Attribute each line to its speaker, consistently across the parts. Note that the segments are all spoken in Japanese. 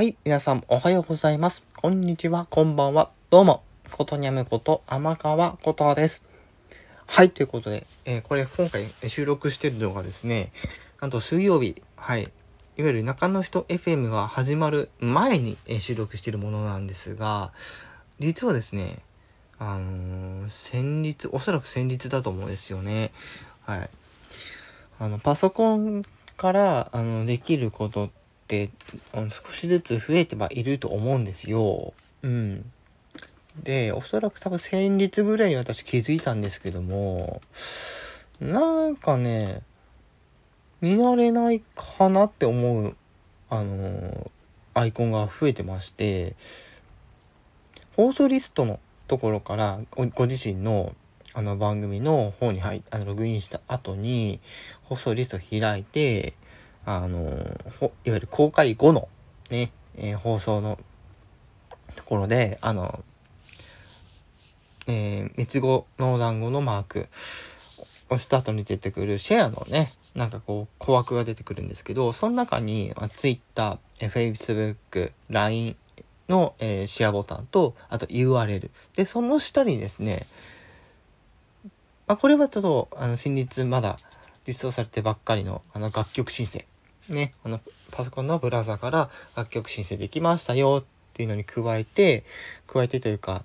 Speaker 1: はい、皆さんおはようございます。こんにちは、こんばんは。どうも、ことにゃむこと天川ことです。はい、ということで、えー、これ今回収録してるのがですね、なんと水曜日、はい、いわゆる中の人 FM が始まる前に収録してるものなんですが、実はですね、あのー、先日、おそらく先日だと思うんですよね。はい。あの、パソコンから、あの、できることって、少しずつ増えてはいると思うんですよ。うん。で、おそらく多分先日ぐらいに私気づいたんですけども、なんかね、見慣れないかなって思う、あのアイコンが増えてまして、放送リストのところからご自身のあの番組の方に入っあのログインした後に放送リスト開いてあのいわゆる公開後のね、えー、放送のところであの、えー、三つ子の団子のマーク押した後に出てくるシェアのねなんかこう小枠が出てくるんですけどその中に Twitter、Facebook、LINE の、えー、シェアボタンとあと URL でその下にですねまあ、これはちょっとあの新日まだ実装されてばっかりのあの楽曲申請ねあのパソコンのブラウザから楽曲申請できましたよっていうのに加えて加えてというか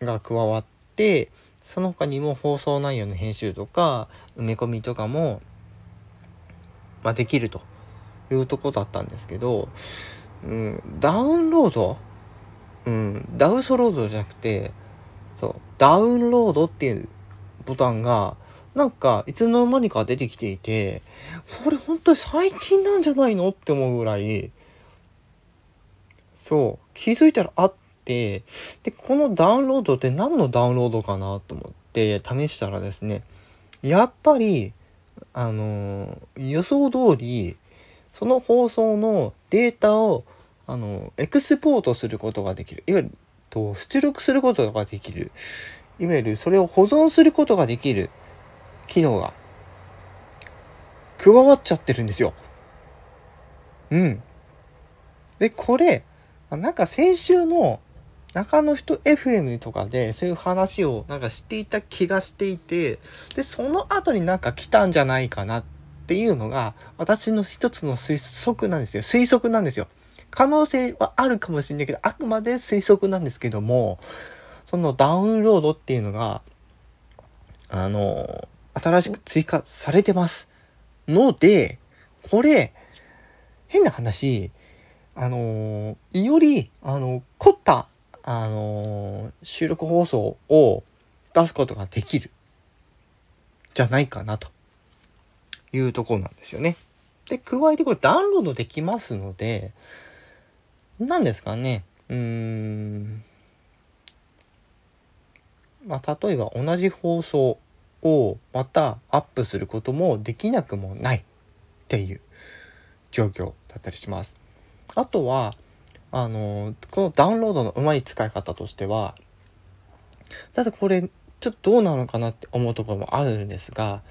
Speaker 1: が加わってその他にも放送内容の編集とか埋め込みとかも、まあ、できるというとこだったんですけど、うん、ダウンロード、うん、ダウソロードじゃなくてそうダウンロードっていうボタンがなんかいつの間にか出てきていてこれ本当に最近なんじゃないのって思うぐらいそう気づいたらあってでこのダウンロードって何のダウンロードかなと思って試したらですねやっぱりあの予想通りその放送のデータをあのエクスポートすることができる。いわゆると出力することができる。いわゆるそれを保存することができる。機能が加わっちゃってるんですよ。うん。で、これ、なんか先週の中の人 FM とかでそういう話をなんかしていた気がしていて、で、その後になんか来たんじゃないかなっていうのが私の一つの推測なんですよ。推測なんですよ。可能性はあるかもしれないけど、あくまで推測なんですけども、そのダウンロードっていうのが、あの、新しく追加されてます。ので、これ、変な話、あのより、あの、凝った、あの収録放送を出すことができる、じゃないかな、というところなんですよね。で、加えてこれダウンロードできますので、何ですかね、うーん、まあ、例えば同じ放送をまたアップすることもできなくもないっていう状況だったりします。あとはあのこのダウンロードのうまい使い方としてはただこれちょっとどうなのかなって思うところもあるんですが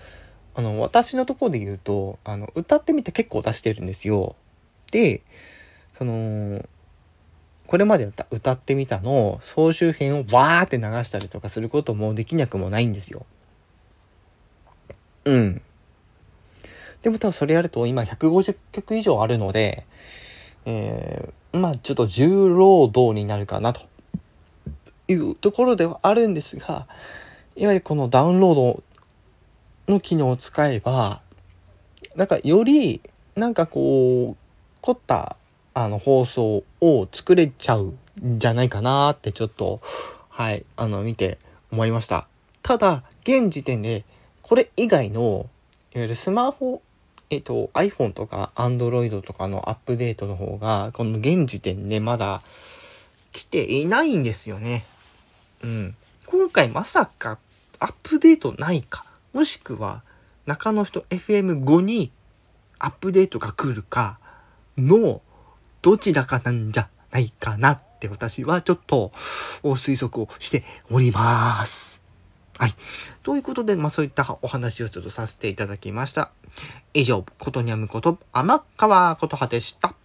Speaker 1: あの私のところで言うとあの歌ってみて結構出してるんですよ。でそのこれまで歌ってみたの総集編をわーって流したりとかすることもできなくもないんですよ。うん。でも多分それやると今150曲以上あるので、えー、まあちょっと重労働になるかなというところではあるんですが、いわゆるこのダウンロードの機能を使えば、なんかよりなんかこう凝ったあの放送を作れちゃうんじゃないかなってちょっとはいあの見て思いましたただ現時点でこれ以外のいわゆるスマホえっと iPhone とか Android とかのアップデートの方がこの現時点でまだ来ていないんですよね。うん。今回まさかアップデートないか。もしくは中の人 FM5 にアップデートが来るかのどちらかなんじゃないかなって私はちょっと推測をしております。はい。ということで、まあそういったお話をちょっとさせていただきました。以上、ことにゃむこと、天川ことはでした。